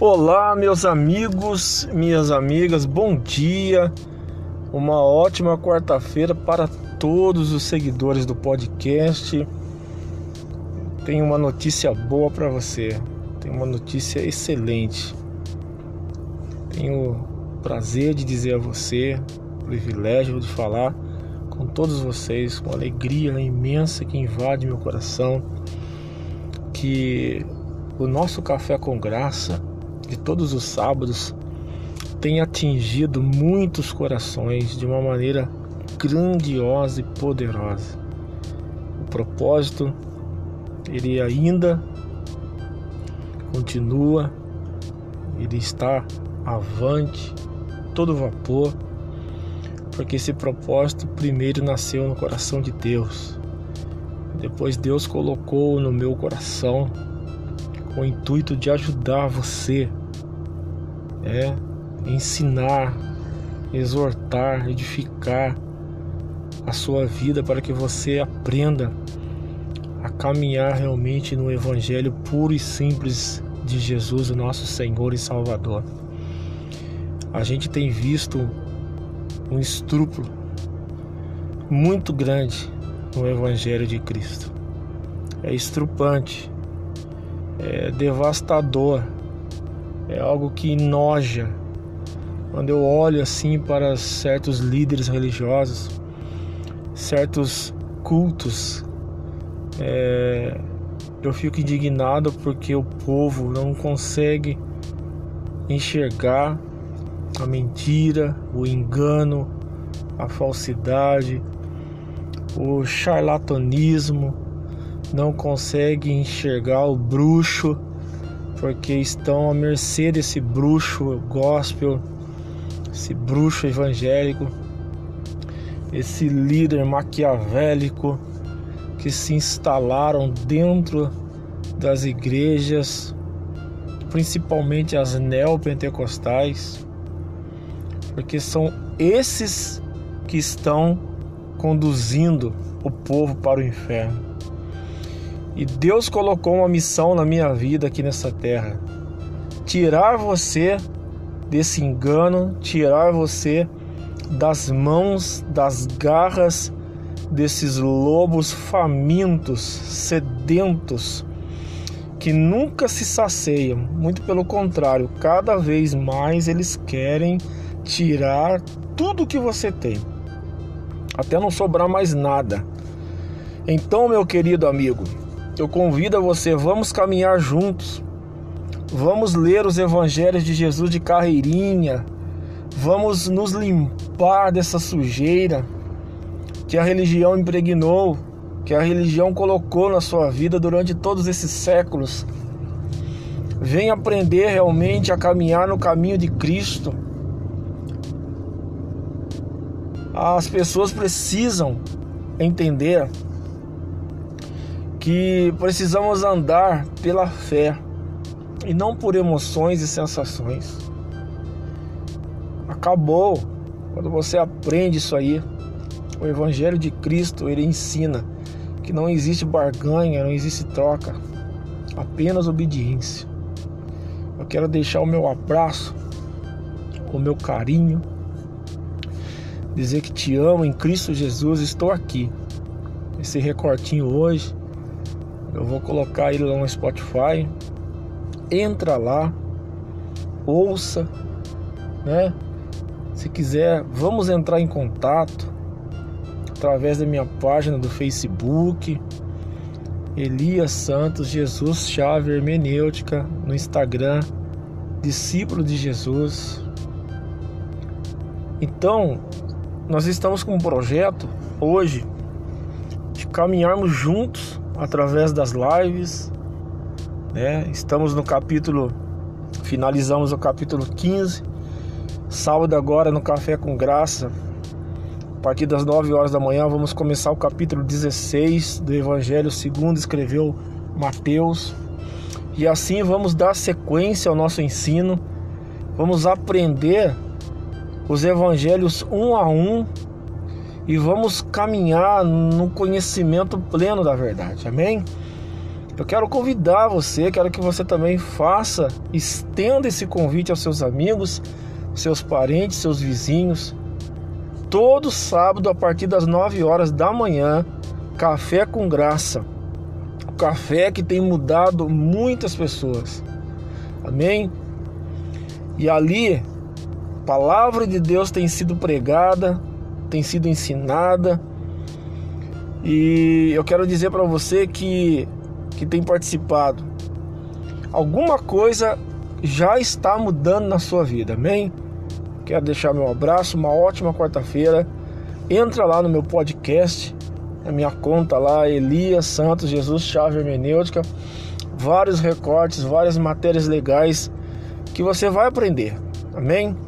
Olá, meus amigos, minhas amigas, bom dia. Uma ótima quarta-feira para todos os seguidores do podcast. Tenho uma notícia boa para você. Tenho uma notícia excelente. Tenho prazer de dizer a você, o privilégio de falar com todos vocês, com alegria imensa que invade meu coração, que o nosso café com graça de todos os sábados tem atingido muitos corações de uma maneira grandiosa e poderosa. O propósito, ele ainda continua, ele está avante, todo vapor, porque esse propósito primeiro nasceu no coração de Deus. Depois Deus colocou no meu coração com o intuito de ajudar você, é ensinar, exortar, edificar a sua vida para que você aprenda a caminhar realmente no evangelho puro e simples de Jesus, o nosso Senhor e Salvador. A gente tem visto um estruplo muito grande no evangelho de Cristo. É estrupante é devastador, é algo que noja. Quando eu olho assim para certos líderes religiosos, certos cultos, é, eu fico indignado porque o povo não consegue enxergar a mentira, o engano, a falsidade, o charlatanismo não conseguem enxergar o bruxo porque estão à mercê desse bruxo gospel, esse bruxo evangélico, esse líder maquiavélico que se instalaram dentro das igrejas, principalmente as neopentecostais, porque são esses que estão conduzindo o povo para o inferno. E Deus colocou uma missão na minha vida aqui nessa terra: tirar você desse engano, tirar você das mãos, das garras desses lobos famintos, sedentos, que nunca se saciam, muito pelo contrário, cada vez mais eles querem tirar tudo que você tem, até não sobrar mais nada. Então, meu querido amigo, eu convido a você, vamos caminhar juntos. Vamos ler os evangelhos de Jesus de carreirinha. Vamos nos limpar dessa sujeira que a religião impregnou, que a religião colocou na sua vida durante todos esses séculos. Vem aprender realmente a caminhar no caminho de Cristo. As pessoas precisam entender que precisamos andar pela fé e não por emoções e sensações. Acabou quando você aprende isso aí. O Evangelho de Cristo ele ensina que não existe barganha, não existe troca, apenas obediência. Eu quero deixar o meu abraço, o meu carinho, dizer que te amo em Cristo Jesus, estou aqui. Esse recortinho hoje eu vou colocar ele lá no Spotify. Entra lá, ouça, né? Se quiser, vamos entrar em contato através da minha página do Facebook, Elias Santos Jesus Chave Hermenêutica no Instagram, discípulo de Jesus. Então, nós estamos com um projeto hoje de caminharmos juntos através das lives. Né? Estamos no capítulo, finalizamos o capítulo 15. Sábado agora no Café com Graça, a partir das 9 horas da manhã, vamos começar o capítulo 16 do Evangelho segundo escreveu Mateus. E assim vamos dar sequência ao nosso ensino. Vamos aprender os evangelhos um a um e vamos caminhar no conhecimento pleno da verdade. Amém? Eu quero convidar você, quero que você também faça, estenda esse convite aos seus amigos, seus parentes, seus vizinhos. Todo sábado, a partir das 9 horas da manhã, Café com Graça. O café que tem mudado muitas pessoas. Amém? E ali, a palavra de Deus tem sido pregada, tem sido ensinada. E eu quero dizer para você que, que tem participado, alguma coisa já está mudando na sua vida, amém? Quero deixar meu abraço, uma ótima quarta-feira. Entra lá no meu podcast, a minha conta lá, Elias Santos Jesus Chave Hermenêutica. Vários recortes, várias matérias legais que você vai aprender. Amém?